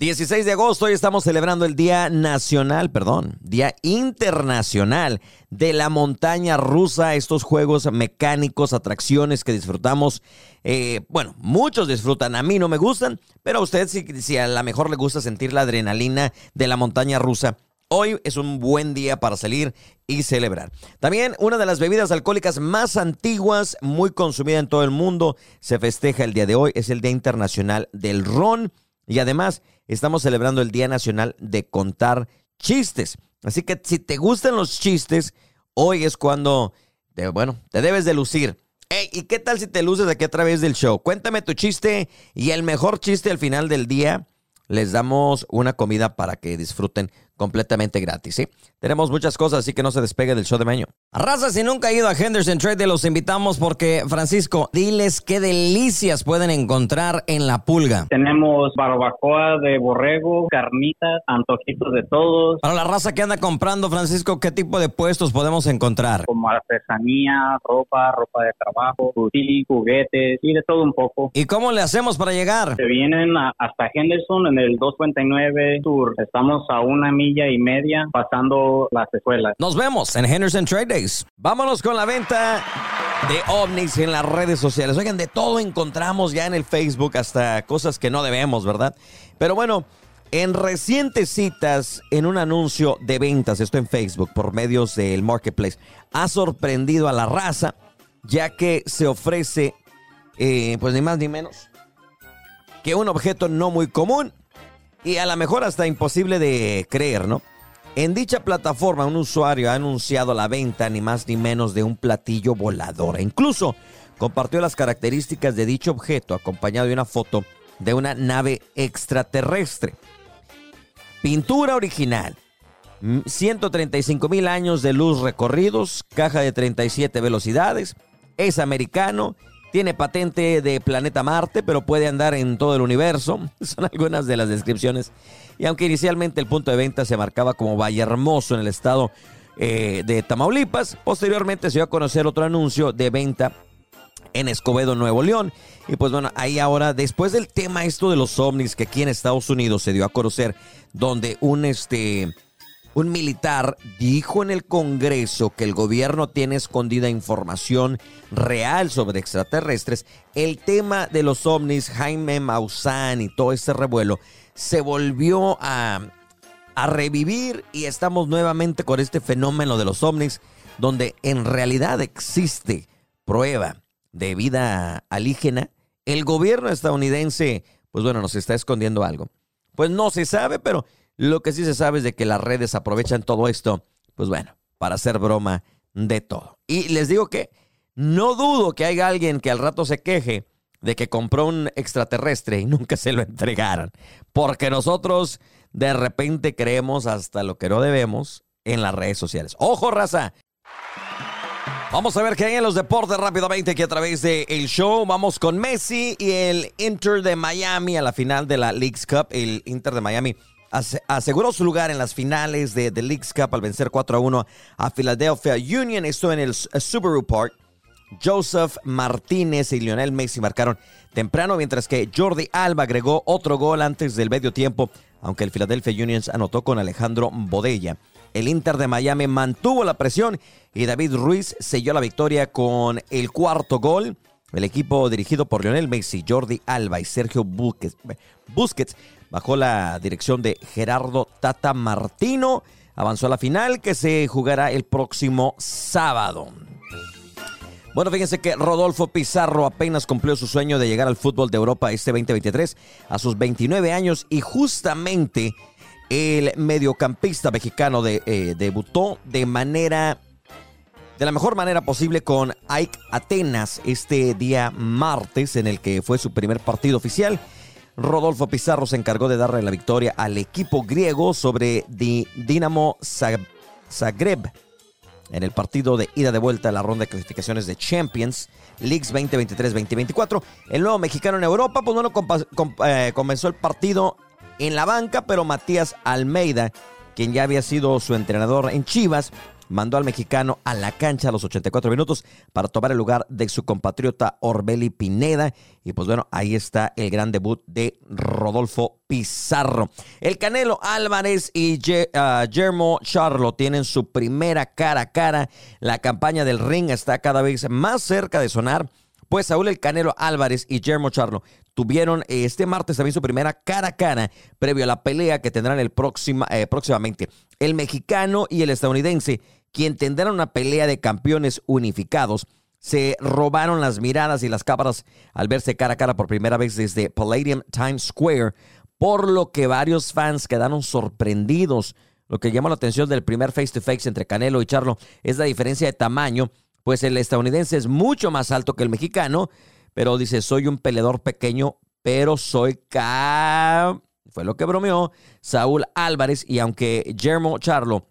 16 de agosto, hoy estamos celebrando el Día Nacional, perdón, Día Internacional de la Montaña Rusa, estos juegos mecánicos, atracciones que disfrutamos. Eh, bueno, muchos disfrutan, a mí no me gustan, pero a usted si, si a lo mejor le gusta sentir la adrenalina de la montaña rusa, Hoy es un buen día para salir y celebrar. También una de las bebidas alcohólicas más antiguas, muy consumida en todo el mundo, se festeja el día de hoy. Es el Día Internacional del Ron. Y además estamos celebrando el Día Nacional de Contar Chistes. Así que si te gustan los chistes, hoy es cuando, bueno, te debes de lucir. Hey, ¿y qué tal si te luces aquí a través del show? Cuéntame tu chiste y el mejor chiste al final del día les damos una comida para que disfruten completamente gratis. Tenemos muchas cosas, así que no se despegue del show de Maño. Raza, si nunca ha ido a Henderson Trade, los invitamos porque, Francisco, diles qué delicias pueden encontrar en La Pulga. Tenemos barbacoa de borrego, carnitas, antojitos de todos. Para la raza que anda comprando, Francisco, ¿qué tipo de puestos podemos encontrar? Como artesanía, ropa, ropa de trabajo, juguetes y de todo un poco. ¿Y cómo le hacemos para llegar? Se vienen hasta Henderson en el 259 Sur. Estamos a una milla y media pasando las escuelas. Nos vemos en Henderson Trade Vámonos con la venta de ovnis en las redes sociales. Oigan, de todo encontramos ya en el Facebook, hasta cosas que no debemos, ¿verdad? Pero bueno, en recientes citas, en un anuncio de ventas, esto en Facebook, por medios del Marketplace, ha sorprendido a la raza, ya que se ofrece, eh, pues ni más ni menos, que un objeto no muy común y a lo mejor hasta imposible de creer, ¿no? En dicha plataforma un usuario ha anunciado la venta ni más ni menos de un platillo volador e incluso compartió las características de dicho objeto acompañado de una foto de una nave extraterrestre. Pintura original. 135 mil años de luz recorridos, caja de 37 velocidades, es americano tiene patente de planeta Marte, pero puede andar en todo el universo. Son algunas de las descripciones. Y aunque inicialmente el punto de venta se marcaba como Valle Hermoso en el estado eh, de Tamaulipas, posteriormente se dio a conocer otro anuncio de venta en Escobedo, Nuevo León. Y pues bueno, ahí ahora, después del tema esto de los ovnis que aquí en Estados Unidos se dio a conocer, donde un este un militar dijo en el Congreso que el gobierno tiene escondida información real sobre extraterrestres. El tema de los ovnis, Jaime Maussan y todo este revuelo, se volvió a, a revivir y estamos nuevamente con este fenómeno de los ovnis, donde en realidad existe prueba de vida alígena. El gobierno estadounidense, pues bueno, nos está escondiendo algo. Pues no se sabe, pero lo que sí se sabe es de que las redes aprovechan todo esto, pues bueno, para hacer broma de todo. Y les digo que no dudo que haya alguien que al rato se queje de que compró un extraterrestre y nunca se lo entregaran. Porque nosotros de repente creemos hasta lo que no debemos en las redes sociales. ¡Ojo, raza! Vamos a ver qué hay en los deportes rápidamente aquí a través del el show. Vamos con Messi y el Inter de Miami a la final de la Leagues Cup. El Inter de Miami aseguró su lugar en las finales de The League's Cup al vencer 4 a 1 a Philadelphia Union. Esto en el eh, Subaru Park. Joseph Martínez y Lionel Messi marcaron temprano, mientras que Jordi Alba agregó otro gol antes del medio tiempo, aunque el Philadelphia Union anotó con Alejandro Bodella. El Inter de Miami mantuvo la presión y David Ruiz selló la victoria con el cuarto gol. El equipo dirigido por Lionel Messi, Jordi Alba y Sergio Busquets bajo la dirección de Gerardo Tata Martino. Avanzó a la final que se jugará el próximo sábado. Bueno, fíjense que Rodolfo Pizarro apenas cumplió su sueño de llegar al fútbol de Europa este 2023 a sus 29 años y justamente el mediocampista mexicano eh, debutó de manera de la mejor manera posible con Ike Atenas este día martes en el que fue su primer partido oficial Rodolfo Pizarro se encargó de darle la victoria al equipo griego sobre Dinamo Zagreb en el partido de ida de vuelta a la ronda de clasificaciones de Champions Leagues 2023-2024. El nuevo mexicano en Europa, pues no eh, comenzó el partido en la banca, pero Matías Almeida, quien ya había sido su entrenador en Chivas, mandó al mexicano a la cancha a los 84 minutos para tomar el lugar de su compatriota Orbeli Pineda. Y pues bueno, ahí está el gran debut de Rodolfo Pizarro. El Canelo Álvarez y Germo ah, Charlo tienen su primera cara a cara. La campaña del ring está cada vez más cerca de sonar. Pues Saúl El Canelo Álvarez y Germo Charlo tuvieron este martes también su primera cara a cara previo a la pelea que tendrán el próxima, eh, próximamente. El mexicano y el estadounidense, quien tendrán una pelea de campeones unificados, se robaron las miradas y las cámaras al verse cara a cara por primera vez desde Palladium Times Square, por lo que varios fans quedaron sorprendidos. Lo que llama la atención del primer face to face entre Canelo y Charlo es la diferencia de tamaño, pues el estadounidense es mucho más alto que el mexicano, pero dice, soy un peleador pequeño, pero soy K. Fue lo que bromeó Saúl Álvarez y aunque Germo Charlo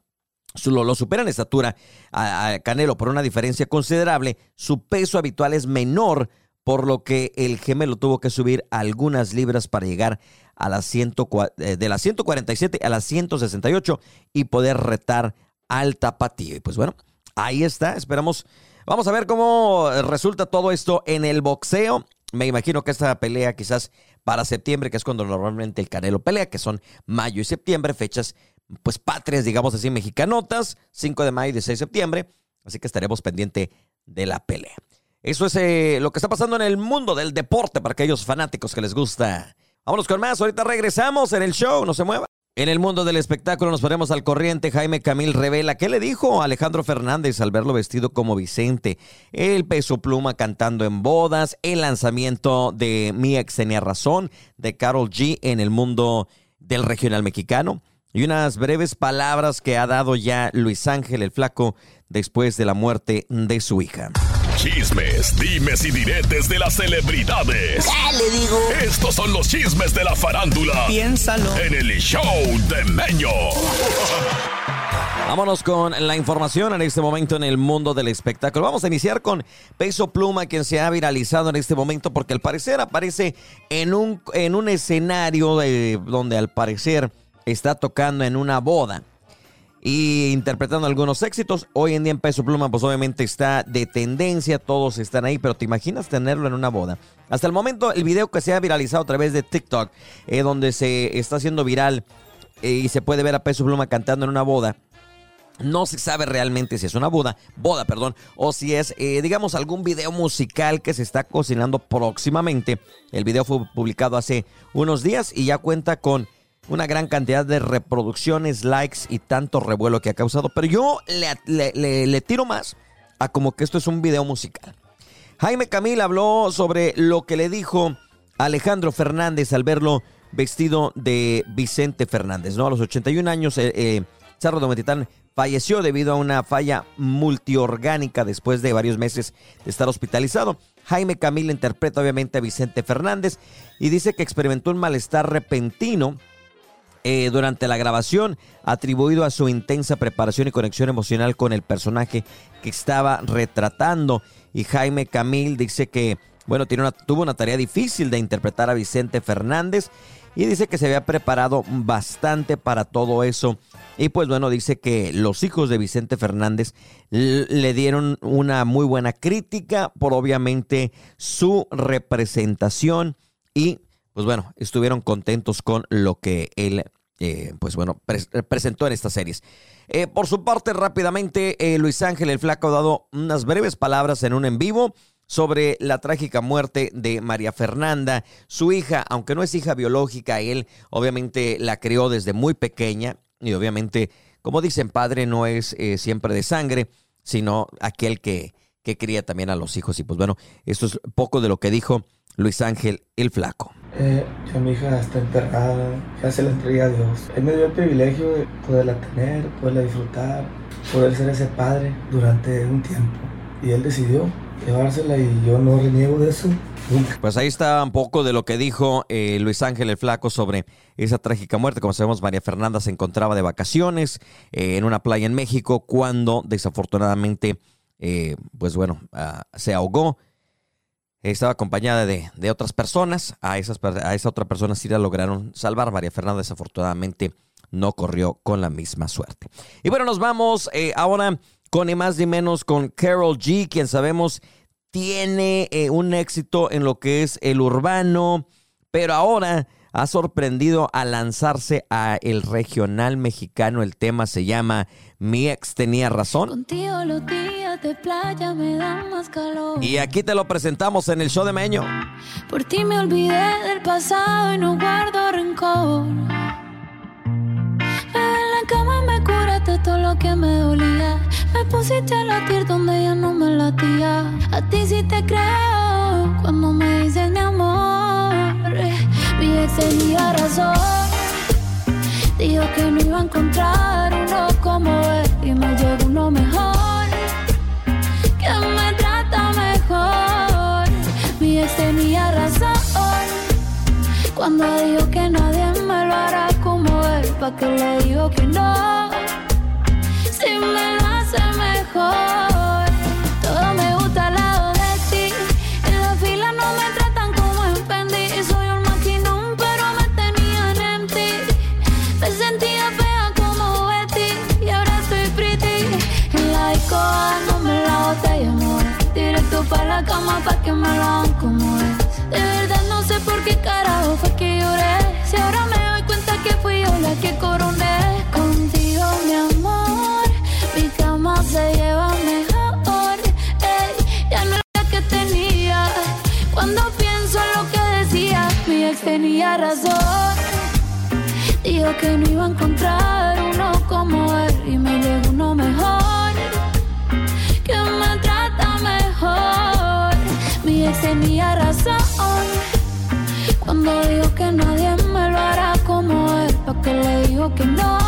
lo, supera en estatura a, Canelo por una diferencia considerable, su peso habitual es menor, por lo que el gemelo tuvo que subir algunas libras para llegar a las eh, de las 147 a las 168 y poder retar al tapatío. Y pues bueno, ahí está, esperamos Vamos a ver cómo resulta todo esto en el boxeo. Me imagino que esta pelea quizás para septiembre, que es cuando normalmente el Canelo pelea, que son mayo y septiembre, fechas pues patrias, digamos así, mexicanotas, 5 de mayo y 16 de septiembre. Así que estaremos pendiente de la pelea. Eso es eh, lo que está pasando en el mundo del deporte para aquellos fanáticos que les gusta. Vámonos con más, ahorita regresamos en el show, no se mueva. En el mundo del espectáculo nos ponemos al corriente. Jaime Camil revela qué le dijo Alejandro Fernández al verlo vestido como Vicente. El peso pluma cantando en bodas, el lanzamiento de Mi ex tenía razón de Carol G en el mundo del regional mexicano y unas breves palabras que ha dado ya Luis Ángel el Flaco después de la muerte de su hija. Chismes, dimes y diretes de las celebridades. ¿Qué le digo? Estos son los chismes de la farándula. Piénsalo. En el show de Meño. Vámonos con la información en este momento en el mundo del espectáculo. Vamos a iniciar con Peso Pluma, quien se ha viralizado en este momento porque al parecer aparece en un, en un escenario donde al parecer está tocando en una boda y interpretando algunos éxitos. Hoy en día en Peso Pluma, pues obviamente está de tendencia, todos están ahí, pero ¿te imaginas tenerlo en una boda? Hasta el momento, el video que se ha viralizado a través de TikTok, eh, donde se está haciendo viral eh, y se puede ver a Peso Pluma cantando en una boda. No se sabe realmente si es una boda, boda, perdón, o si es, eh, digamos, algún video musical que se está cocinando próximamente. El video fue publicado hace unos días y ya cuenta con una gran cantidad de reproducciones, likes y tanto revuelo que ha causado. Pero yo le, tiro más a como que esto es un video musical. Jaime Camil habló sobre lo que le dijo Alejandro Fernández al verlo vestido de Vicente Fernández. ¿no? A los 81 años, eh, eh, falleció debido a una falla multiorgánica después de varios meses de estar hospitalizado. Jaime Camil interpreta obviamente a Vicente Fernández y dice que experimentó un malestar repentino eh, durante la grabación, atribuido a su intensa preparación y conexión emocional con el personaje que estaba retratando. Y Jaime Camil dice que, bueno, tuvo una tarea difícil de interpretar a Vicente Fernández y dice que se había preparado bastante para todo eso. Y pues bueno, dice que los hijos de Vicente Fernández le dieron una muy buena crítica por obviamente su representación y pues bueno, estuvieron contentos con lo que él, eh, pues bueno, presentó en estas series. Eh, por su parte, rápidamente, eh, Luis Ángel el Flaco ha dado unas breves palabras en un en vivo sobre la trágica muerte de María Fernanda, su hija, aunque no es hija biológica, él obviamente la crió desde muy pequeña y obviamente, como dicen, padre no es siempre de sangre, sino aquel que, que cría también a los hijos. Y pues bueno, esto es poco de lo que dijo Luis Ángel el Flaco. Eh, ya mi hija está enterrada, ya se la entregué a Dios. Él me dio el privilegio de poderla tener, poderla disfrutar, poder ser ese padre durante un tiempo. Y él decidió llevársela y yo no reniego de eso. Pues ahí está un poco de lo que dijo eh, Luis Ángel el Flaco sobre esa trágica muerte. Como sabemos, María Fernanda se encontraba de vacaciones eh, en una playa en México cuando desafortunadamente, pues bueno, ah, se ahogó estaba acompañada de, otras personas. A, esas, a esa otra persona sí la lograron salvar. María Fernanda desafortunadamente no corrió con la misma suerte. Y bueno, nos vamos eh, ahora con ni más ni menos con Carol G, quien sabemos tiene eh, un éxito en lo que es el urbano, pero ahora ha sorprendido a lanzarse a el regional mexicano. El tema se llama Mi ex tenía razón. Contigo los días de playa me dan más calor. Y aquí te lo presentamos en el show de Meño. Por ti me olvidé del pasado y no guardo rencor. Bebé, en la cama me curaste todo lo que me dolía. Me pusiste a latir donde ya no me latía. A ti sí te creo cuando me dices mi amor. Tenía razón. Dijo que no iba a encontrar uno como él y me llegó uno mejor. Que me trata mejor. Mi ex tenía razón. Cuando dijo que nadie me lo hará como él, pa' que le digo que no. Si me lo hace mejor, cama pa' que me lo hagan como es. De verdad no sé por qué carajo fue que lloré. Si ahora me doy cuenta que fui yo la que coroné. Contigo, mi amor, mi cama se lleva mejor. Ey, ya no es la que tenía. Cuando pienso en lo que decía, mi ex tenía razón. Dijo que no iba a le digo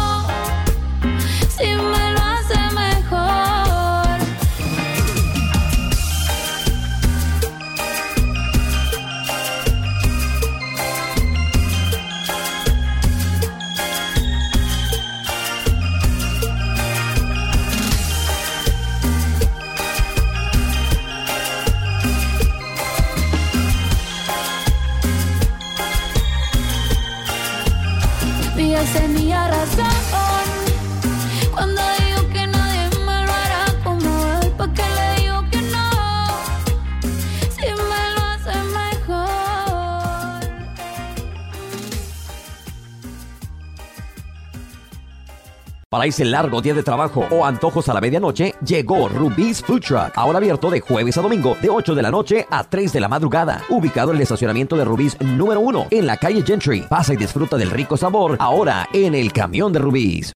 Para ese largo día de trabajo o antojos a la medianoche, llegó Rubí's Food Truck. Ahora abierto de jueves a domingo, de 8 de la noche a 3 de la madrugada. Ubicado en el estacionamiento de Rubí's número 1, en la calle Gentry. Pasa y disfruta del rico sabor, ahora en el camión de Rubí's.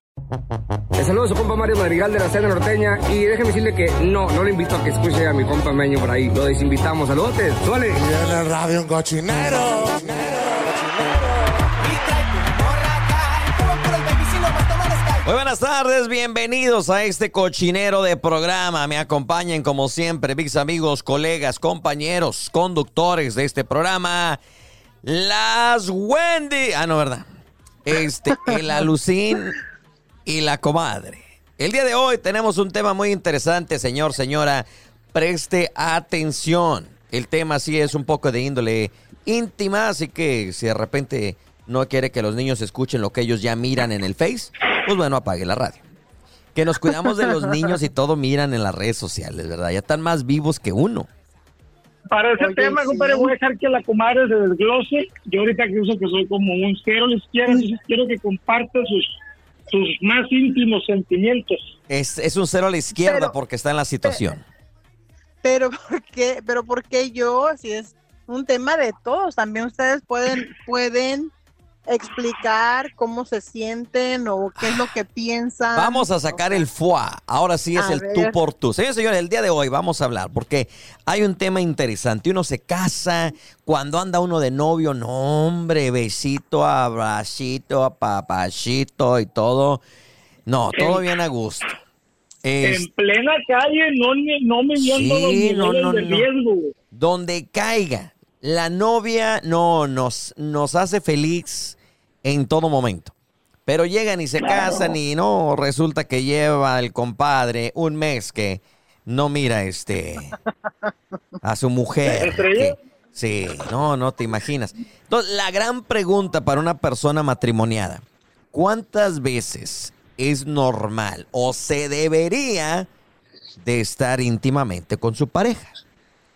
Le saludo a su compa Mario Madrigal de la Cena Norteña y déjeme decirle que no, no le invito a que escuche a mi compa Meño por ahí. Lo desinvitamos. Saludotes, suele. Y en el radio un cochinero. Muy buenas tardes, bienvenidos a este cochinero de programa. Me acompañan como siempre mis amigos, colegas, compañeros, conductores de este programa. Las Wendy. Ah, no, ¿verdad? Este, el Alucín y la comadre. El día de hoy tenemos un tema muy interesante, señor, señora. Preste atención. El tema sí es un poco de índole íntima, así que si de repente no quiere que los niños escuchen lo que ellos ya miran en el Face, pues bueno, apague la radio. Que nos cuidamos de los niños y todo miran en las redes sociales, ¿verdad? Ya están más vivos que uno. Para ese Oye, tema, sí. compadre, voy a dejar que la comadre se desglose. Yo ahorita que uso que soy como un cero a la izquierda, entonces quiero que comparta sus, sus más íntimos sentimientos. Es, es un cero a la izquierda Pero- porque está en la situación. Pero ¿por qué? Pero ¿por qué yo? Si es un tema de todos, también ustedes pueden pueden explicar cómo se sienten o qué es lo que piensan. Vamos a sacar el FUA. Ahora sí es A el ver. tú por tú. Señores, señores, el día de hoy vamos a hablar porque hay un tema interesante. Uno se casa, cuando anda uno de novio, no, hombre, besito, abracito, apapachito y todo. No, todo bien a gusto. Es- En plena calle, no, me- no midiendo Sí, los niveles no, no, de no. riesgo. donde caiga, la novia no nos, nos hace feliz en todo momento. Pero llegan y se casan y no, resulta que lleva el compadre un mes que no mira este a su mujer. Sí, no, no te imaginas. Entonces, la gran pregunta para una persona matrimoniada, ¿cuántas veces es normal o se debería de estar íntimamente con su pareja?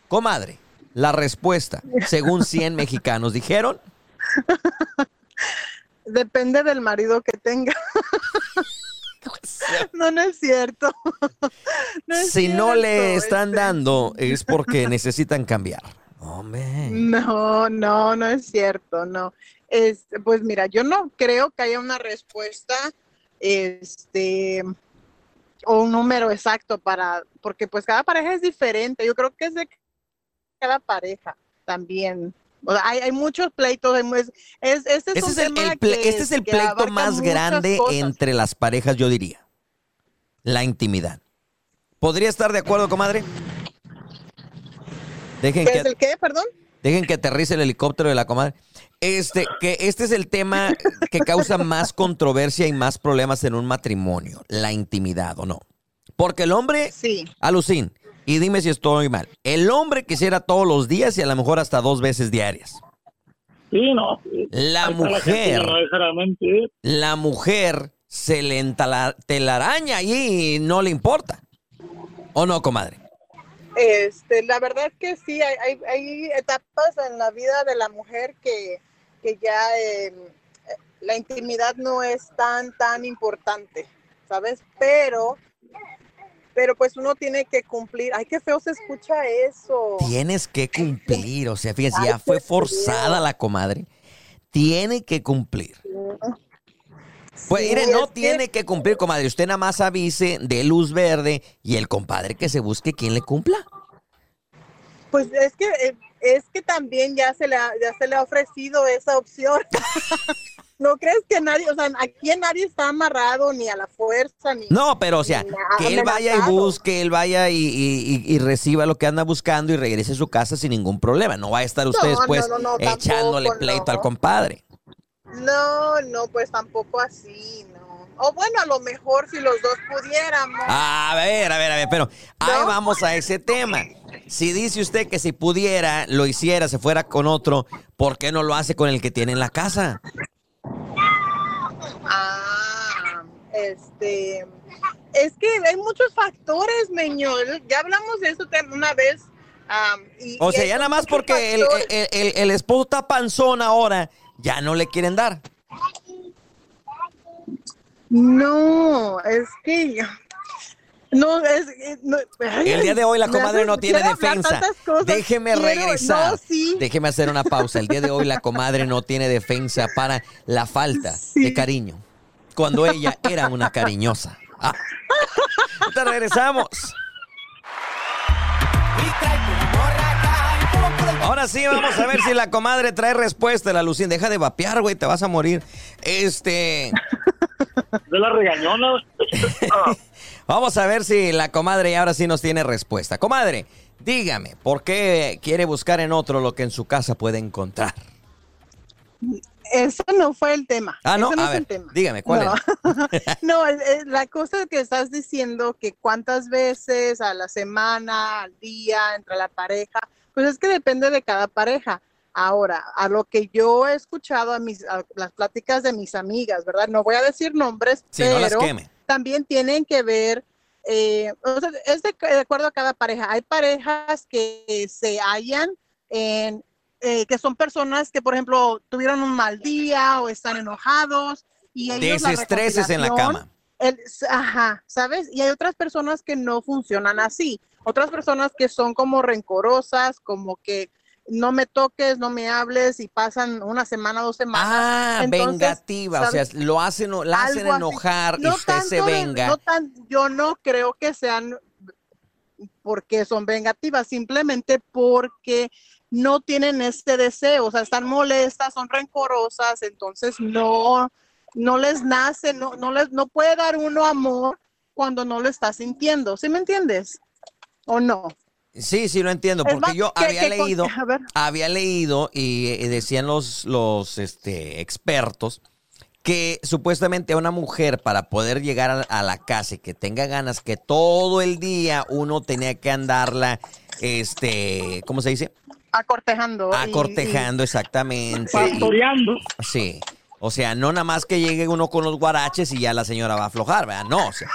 Comadre, la respuesta, según 100 mexicanos dijeron, Depende del marido que tenga. No, no es cierto. No es si no le están este, dando es porque necesitan cambiar. No, no, no es cierto, no. Este, pues mira, yo no creo que haya una respuesta, este, o un número exacto para, porque pues cada pareja es diferente. Yo creo que es de cada pareja también. O sea, hay, hay muchos pleitos. Es, es- este es Este el, tema el ple- que- este es el que pleito más grande cosas. entre las parejas, yo diría. La intimidad. ¿Podría estar de acuerdo, comadre? Dejen ¿Qué que, es el qué, perdón? dejen que aterrice el helicóptero de la comadre. Este, que este es el tema que causa más controversia y más problemas en un matrimonio, la intimidad, ¿o no? Porque el hombre, Sí. alucín, y dime si estoy mal, el hombre quisiera todos los días y a lo mejor hasta dos veces diarias. Sí, no. La gente mujer. la mujer se le telaraña allí y no le importa. ¿O no, comadre? Este, la verdad es que sí, hay, hay, hay etapas en la vida de la mujer que, que ya eh, la intimidad no es tan, tan importante, ¿sabes? Pero, pero pues uno tiene que cumplir. Ay, qué feo se escucha eso. Tienes que cumplir, o sea, fíjense, ya fue forzada la comadre. Tiene que cumplir. Pues Sí, mire, no es que- tiene que cumplir, comadre. Usted nada más avise de luz verde y el compadre que se busque quien le cumpla. Pues es que eh, es que también ya se le ha, ya se le ha ofrecido esa opción. ¿No crees que nadie, o sea, aquí nadie está amarrado ni a la fuerza ni No, pero o sea, que él vaya y busque, él vaya y, y- y- y reciba lo que anda buscando y regrese a su casa sin ningún problema. No va a estar usted No, después no, no, echándole tampoco, pleito al compadre. No, no, pues tampoco así, no. O bueno, a lo mejor si los dos pudiéramos. A ver, a ver, a ver, pero ahí vamos a ese tema. Si dice usted que si pudiera, lo hiciera, se fuera con otro, ¿por qué no lo hace con el que tiene en la casa? Ah, este, es que hay muchos factores, Meñol. Ya hablamos de eso tem- una vez. am, y- O sea, ya nada más porque el- el- el esposo está panzón ahora, ya no le quieren dar. No, es que no es eh, no, ay, El día de hoy la comadre no tiene defensa. Déjeme quiero- regresar. no, sí. Déjeme hacer una pausa. El día de hoy la comadre no tiene defensa para la falta de cariño. Cuando ella era una cariñosa. Ah. Ahorita regresamos. Ahora sí, vamos a ver si la comadre trae respuesta. La Lucín, deja de vapear, güey, te vas a morir. Este. De la regañona. Vamos a ver si la comadre ahora sí nos tiene respuesta. Comadre, dígame, ¿por qué quiere buscar en otro lo que en su casa puede encontrar? Eso no fue el tema. Ah, no, no a es ver, el tema. dígame, ¿cuál no. era? no, la cosa que estás diciendo, que cuántas veces a la semana, al día, entre la pareja, pues es que depende de cada pareja. Ahora, a lo que yo he escuchado a mis a las pláticas de mis amigas, ¿verdad? No voy a decir nombres, Sí, no las queme. También tienen que ver, eh, o sea, es de, de acuerdo a cada pareja. Hay parejas que se hallan en, eh, que son personas que, por ejemplo, tuvieron un mal día o están enojados y ellos la Desestreses en la cama. el- ajá, ¿sabes? Y hay otras personas que no funcionan así. Otras personas que son como rencorosas, como que no me toques, no me hables y pasan una semana, dos semanas. Ah, Entonces, vengativa, o sea, lo hacen, la hacen enojar y usted se venga. no tan- yo no creo que sean porque son vengativas, simplemente porque no tienen este deseo, o sea, están molestas, son rencorosas, entonces no, no les nace, no, no les, no puede dar uno amor cuando no lo está sintiendo, ¿sí me entiendes? ¿O no? Sí, sí, lo entiendo, porque más, yo que- había que leído, había leído y, decían los, los este, expertos que supuestamente a una mujer para poder llegar a, a la casa y que tenga ganas, que todo el día uno tenía que andarla, este, ¿cómo se dice? Acortejando. y- Acortejando exactamente. Pastoreando. Sí. O sea, no nada más que llegue uno con los guaraches y ya la señora va a aflojar, ¿verdad? No, o sea,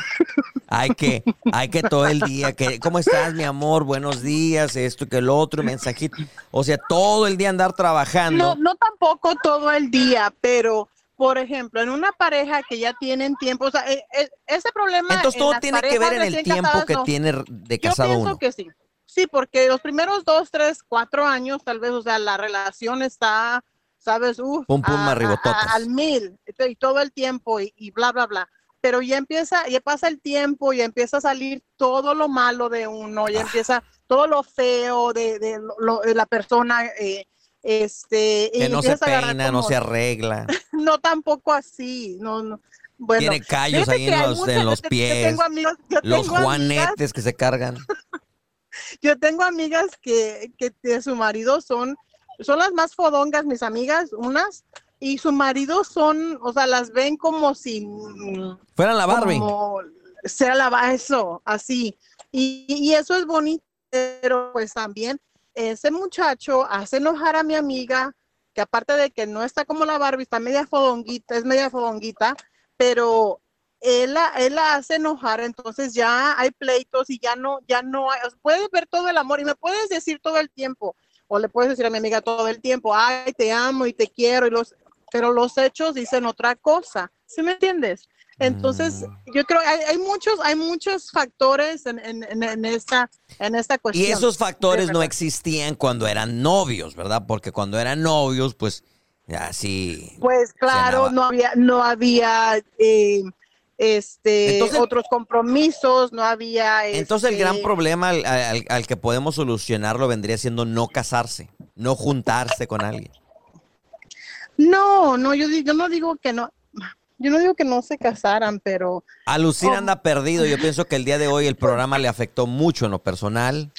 hay que, hay que todo el día, que, ¿cómo estás, mi amor? Buenos días, esto que el otro, mensajito. O sea, todo el día andar trabajando. No, no tampoco todo el día, pero por ejemplo, en una pareja que ya tienen tiempo, o sea, e- e- ese problema. Entonces en todo tiene que ver en el tiempo casadas, que no. tiene de Yo casado pienso uno. que sí. Sí, porque los primeros dos, tres, cuatro años, tal vez, o sea, la relación está, sabes, uf, Pum, pum, a- a- arribototas. a- al mil, y todo el tiempo y, y bla, bla, bla. Pero ya empieza, ya pasa el tiempo y empieza a salir todo lo malo de uno, Ah. ya empieza todo lo feo de, de, lo- lo- de la persona, eh, este, y Que no se peina, no se arregla. no tampoco así, no, no. Bueno, Tiene callos ahí en los, muchas- en los yo pies. tengo amigos- yo los tengo amigas- juanetes que se cargan. yo tengo amigas que, que de su marido son, son las más fodongas, mis amigas, unas, y su marido son, o sea, las ven como si Fueran la Barbie. como sea la eso, así. Y, y eso es bonito, pero pues también ese muchacho hace enojar a mi amiga, que aparte de que no está como la Barbie, está media fodonguita, es media fodonguita, pero él la, él la hace enojar, entonces ya hay pleitos y ya no, ya no hay, o sea, puedes ver todo el amor y me puedes decir todo el tiempo, o le puedes decir a mi amiga todo el tiempo, ay, te amo y te quiero, y los, pero los hechos dicen otra cosa, ¿sí me entiendes? Entonces, yo creo que hay, hay muchos, hay muchos factores en, en, en, en esta, en esta cuestión. Y esos factores no existían cuando eran novios, ¿verdad? Porque cuando eran novios, pues, así. Pues claro, no había, no había eh, este Entonces- otros compromisos, no había Entonces el este, gran problema al, al- al que podemos solucionarlo vendría siendo no casarse, no juntarse con alguien. No, no, yo, di- yo no digo que no, yo no digo que no se casaran, pero A Lucín Oh. anda perdido. Yo pienso que el día de hoy el programa le afectó mucho en lo personal.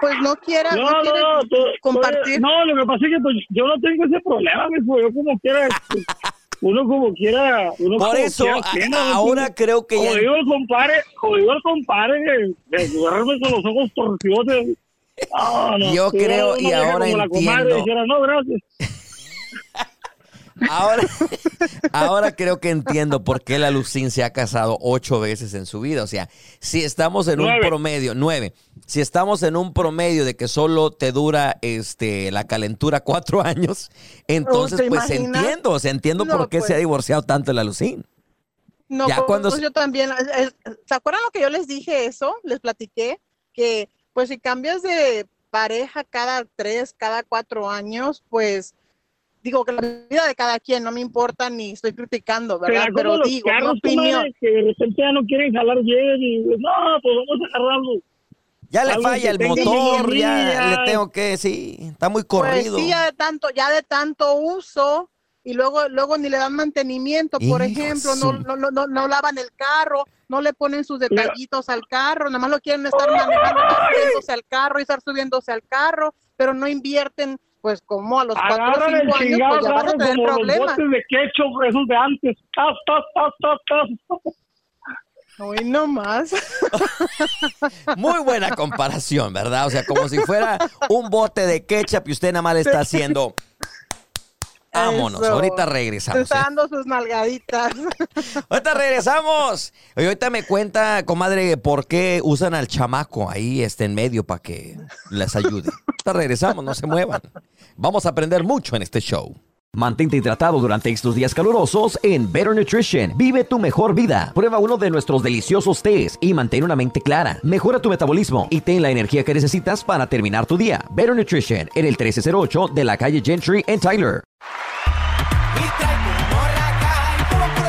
pues no quiera, no, No, no, quiere no, tú- compartir. No, lo que pasa es que pues, yo no tengo ese problema, mijo. Yo como quiera, pues, uno como quiera, uno Por como eso, ahora creo que como ya- digo el compadre, como digo el compadre, que duerme con los ojos torcidos. de- Ah, no, Yo creo y ahora la comadre entiendo. dijera, no, gracias. Ahora, ahora creo que entiendo por qué la Lucín se ha casado ocho veces en su vida. O sea, si estamos en un promedio, nueve, si estamos en un promedio de que solo te dura este la calentura cuatro años, entonces ¿te pues imaginas? entiendo, o sea, entiendo No, por qué pues. se ha divorciado tanto la Lucín. No, Ya pues, cuando pues se- yo también. eh, eh, ¿Se acuerdan lo que yo les dije eso? Les platiqué que, pues, si cambias de pareja cada tres, cada cuatro años, pues, digo que la vida de cada quien no me importa ni estoy criticando, ¿verdad? Pero los digo, mi carros, opinión. que de repente ya no quieren jalar bien y no, pues vamos a agarrarlo. Ya le falla el motor, ya le tengo que, sí, está muy Pues corrido. sí, ya de tanto, ya de tanto uso y luego, luego ni le dan mantenimiento, por Hijo ejemplo, no, no, no, no, no lavan el carro, no le ponen sus detallitos al carro, nada más lo quieren estar manejando, estar subiéndose al carro y estar subiéndose al carro, pero no invierten, pues como a los cuatro o Agarran el cinco años, chingado pues ya vas a carro tener como los problemas. botes de ketchup, esos de antes. Tas, tas, tas, tas. Hoy no más. Muy buena comparación, ¿verdad? O sea, como si fuera un bote de ketchup y usted nada más le está haciendo. Vámonos, Eso. ahorita regresamos. está ¿eh? dando sus nalgaditas. Ahorita regresamos. Y ahorita me cuenta, comadre, por qué usan al chamaco ahí este, en medio para que les ayude. Ahorita regresamos, no se muevan. Vamos a aprender mucho en este show. Mantente hidratado durante estos días calurosos en Better Nutrition. Vive tu mejor vida. Prueba uno de nuestros deliciosos tés y mantén una mente clara. Mejora tu metabolismo y ten la energía que necesitas para terminar tu día. Better Nutrition en el 1308 de la calle Gentry en Tyler.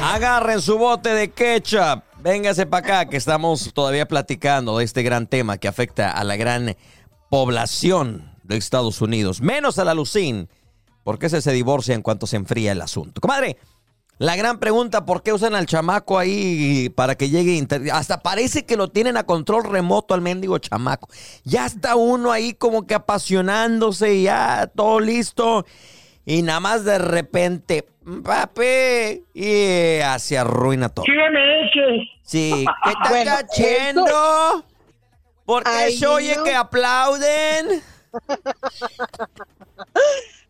Agarren su bote de ketchup. Véngase para acá que estamos todavía platicando de este gran tema que afecta a la gran población de Estados Unidos, menos a la Lucín, porque ese se divorcia en cuanto se enfría el asunto. Comadre, la gran pregunta, ¿por qué usan al chamaco ahí para que llegue? inter- Hasta parece que lo tienen a control remoto al mendigo chamaco. Ya está uno ahí como que apasionándose, ya todo listo. Y nada más de repente, papi, y se arruina todo. ¿Qué me eches? Sí, ¿qué estás Bueno, haciendo? ¿Por qué Ahí se oye no. que aplauden?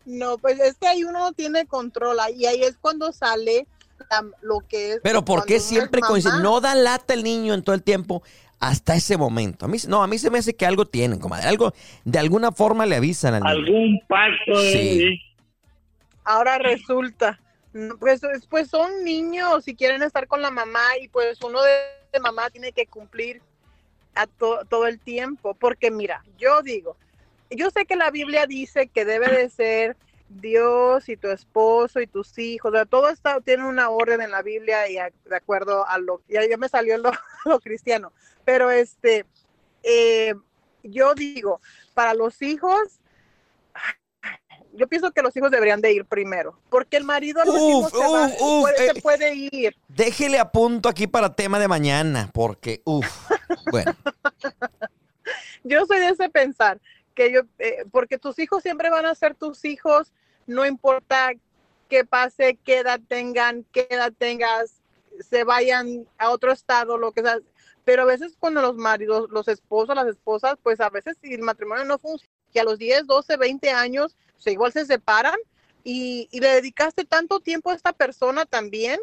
No, pues es que ahí uno no tiene control y ahí es cuando sale la- lo que es. Pero ¿por qué siempre coincide? No da lata el niño en todo el tiempo hasta ese momento. A mí, no, a mí se me hace que algo tienen, comadre. Algo, de alguna forma le avisan al niño. Algún pacto de Sí. Ahora resulta, pues, es- pues son niños y quieren estar con la mamá y pues uno de, de mamá tiene que cumplir a to- todo el tiempo, porque mira, yo digo, yo sé que la Biblia dice que debe de ser Dios y tu esposo y tus hijos, o sea, todo está, tiene una orden en la Biblia y a- de acuerdo a lo, ya, ya me salió lo, lo cristiano, pero este, eh, yo digo, para los hijos, yo pienso que los hijos deberían de ir primero, porque el marido al Uf, se, va- uf, uf, puede, se eh. puede ir. Déjele a punto aquí para tema de mañana, porque, uff, bueno. Yo soy de ese pensar, que yo, eh, porque tus hijos siempre van a ser tus hijos, no importa qué pase, qué edad tengan, qué edad tengas, se vayan a otro estado, lo que sea. Pero a veces cuando los maridos, los esposos, las esposas, pues a veces si el matrimonio no funciona, que a los 10, 12, 20 años, pues igual se separan y, y le dedicaste tanto tiempo a esta persona también.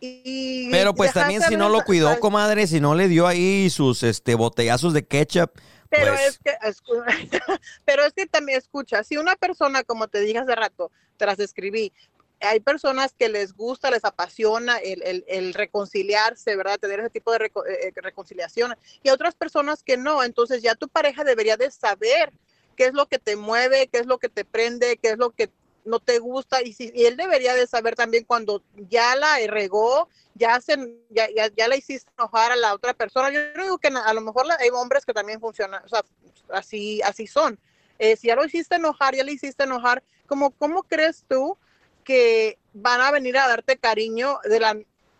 Y Pero pues también si no lo cuidó, comadre, si no le dio ahí sus este botellazos de ketchup, Pero pues, es que, pero es que también escucha, si una persona, como te dije hace rato, tras escribí, hay personas que les gusta, les apasiona el, el- el reconciliarse, ¿verdad? Tener ese tipo de reco- eh, eh, reconciliación. Y otras personas que no. Entonces ya tu pareja debería de saber qué es lo que te mueve, qué es lo que te prende, qué es lo que no te gusta. Y, si, y él debería de saber también cuando ya la regó, ya, se, ya, ya, ya la hiciste enojar a la otra persona. Yo no digo que a lo mejor la- hay hombres que también funcionan, o sea, así, así son. Eh, si ya lo hiciste enojar, ya le hiciste enojar, ¿cómo, ¿cómo crees tú que van a venir a darte cariño de la,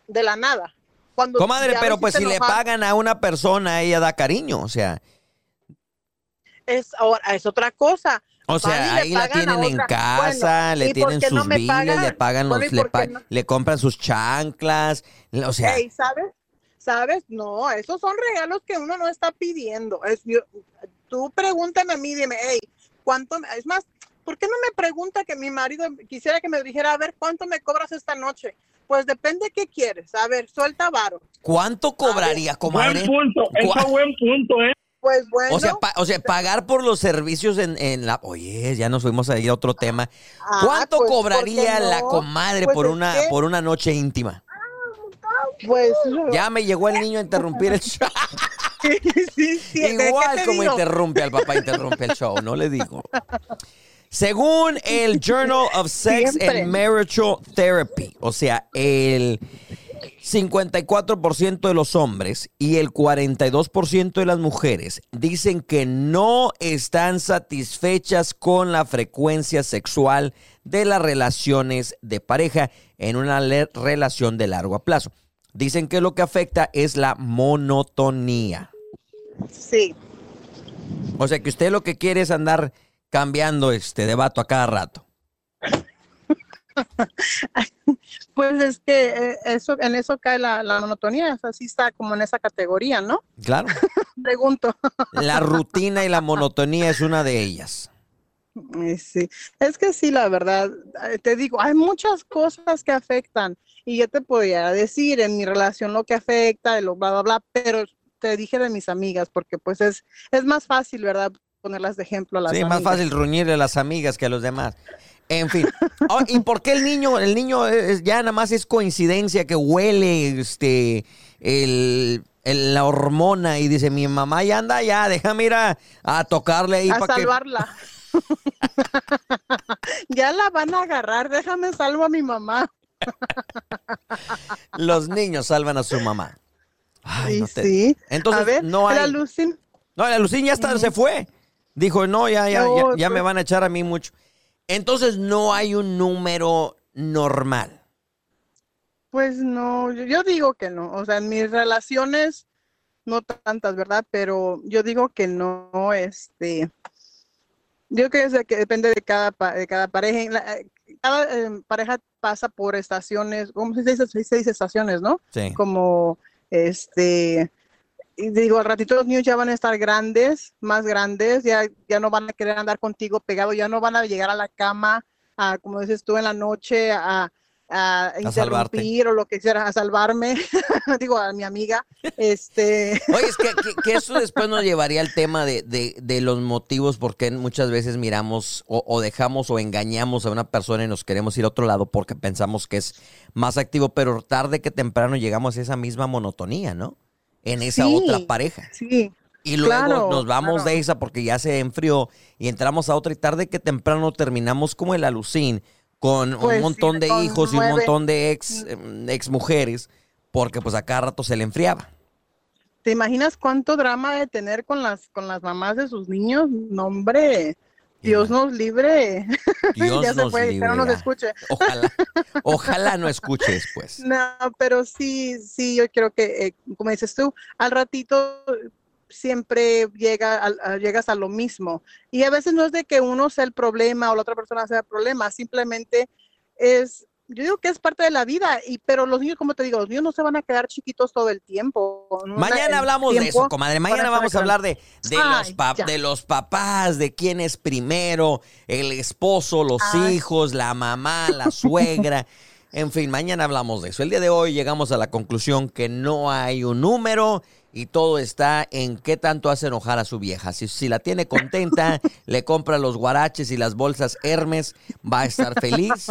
de la nada? Cuando comadre, pero pues si le pagan a una persona, ella da cariño, o sea, Es, ahora, es otra cosa. O sea, ahí la tienen en casa, Bueno, le ¿y tienen no sus biles, le pagan? los, ¿y le, pa- no? le compran sus chanclas, o sea, ¿sabes? ¿Sabes? No, esos son regalos que uno no está pidiendo. Es, yo- tú pregúntame a mí, dime, hey, ¿cuánto? me- Es más, ¿por qué no me pregunta que mi marido quisiera que me dijera, a ver, ¿cuánto me cobras esta noche? Pues depende qué quieres. A ver, suelta varo. ¿cuánto cobraría, comadre? Buen punto, ¿Cuá- eso buen punto, ¿eh? Pues bueno. O sea, pa- o sea, pagar por los servicios en, en la... Oye, ya nos fuimos a ir a otro tema. ah, ¿Cuánto pues, ¿por cobraría la comadre Pues por una que- por una noche íntima? Pues Ya me llegó el niño a interrumpir el show. sí, sí, sí, ¿de qué Igual como digo? interrumpe al papá, interrumpe el show, no le digo. Según el Journal of Sex Siempre. and Marital Therapy, o sea, el 54% de los hombres y el 42% de las mujeres dicen que no están satisfechas con la frecuencia sexual de las relaciones de pareja en una relación de largo plazo. Dicen que lo que afecta es la monotonía. Sí. O sea que usted lo que quiere es andar cambiando este debato a cada rato. Pues es que eh, eso, en eso cae la, la monotonía, o sea, sí está como en esa categoría, ¿no? Claro. Pregunto. La rutina y la monotonía es una de ellas. Sí, es que sí, la verdad, eh, te digo, hay muchas cosas que afectan y yo te podría decir en mi relación lo que afecta, lo bla, bla, bla, pero te dije de mis amigas porque pues es, es más fácil, ¿verdad? Ponerlas de ejemplo a las Sí, más amigas. fácil ruñirle a las amigas que a los demás. En fin. Oh, ¿Y por qué el niño, el niño es- ya nada más es coincidencia que huele este el, el- la hormona y dice, mi mamá ya anda ya, déjame ir a, a tocarle ahí a para que... salvarla. ya la van a agarrar, déjame salvo a mi mamá. Los niños salvan a su mamá. Ay, Sí, no te- sí. Entonces, a ver, no hay... la Lucin, No, la Lucín ya está, se fue. Dijo, no, ya, ya, No, ya, ya me pues- van a echar a mí mucho. Entonces no hay un número normal. Pues no, yo, digo que no. O sea, en mis relaciones, no tantas, ¿verdad? Pero yo digo que no, este. Yo creo que, depende de cada, de cada pareja. La- eh, Cada eh, pareja pasa por estaciones, ¿cómo se dice? Se dice estaciones, ¿no? Sí. Como, este, y digo, al ratito los niños ya van a estar grandes, más grandes, ya, ya no van a querer andar contigo pegado, ya no van a llegar a la cama, a, como dices tú, en la noche, a, a salvarte. interrumpir o lo que sea, a salvarme, digo, a mi amiga, este... Oye, es que, que- que eso después nos llevaría al tema de, de- de los motivos por qué muchas veces miramos o, o dejamos o engañamos a una persona y nos queremos ir a otro lado porque pensamos que es más activo, pero tarde que temprano llegamos a esa misma monotonía, ¿no? En esa Sí, otra pareja. Sí. Y luego Claro, nos vamos claro. de esa porque ya se enfrió y entramos a otra y tarde que temprano terminamos como el alucín con Pues un montón sí, de hijos y un montón de ex, em, ex mujeres porque pues a cada rato se le enfriaba. ¿Te imaginas cuánto drama de tener con las, con las mamás de sus niños? No, hombre, Dios nos libre. Dios ya se nos fue, pero no nos escuche. Ojalá, ojalá no escuche después. No, pero sí, sí, yo creo que, eh, como dices tú, al ratito siempre llega a- llegas a lo mismo. Y a veces no es de que uno sea el problema o la otra persona sea el problema, simplemente es, yo digo que es parte de la vida, y pero los niños, como te digo, los niños no se van a quedar chiquitos todo el tiempo. Una- Mañana hablamos de eso, comadre. Mañana vamos a hablar de, de, los Ay, de los papás, de quién es primero, el esposo, los Ay. hijos, la mamá, la suegra. En fin, mañana hablamos de eso. El día de hoy llegamos a la conclusión que no hay un número y todo está en qué tanto hace enojar a su vieja. Si, si la tiene contenta, le compra los guaraches y las bolsas Hermes, va a estar feliz.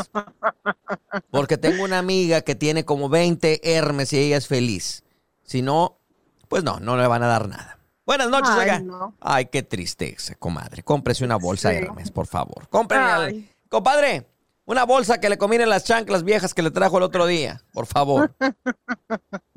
Porque tengo una amiga que tiene como 20 Hermes y ella es feliz. Si no, pues no, no le van a dar nada. Buenas noches, Ay, oiga. no. Ay, qué tristeza, comadre. Cómprese una bolsa Sí. Hermes, por favor. Cómprenle. Compadre, una bolsa que le combine las chanclas viejas que le trajo el otro día, por favor.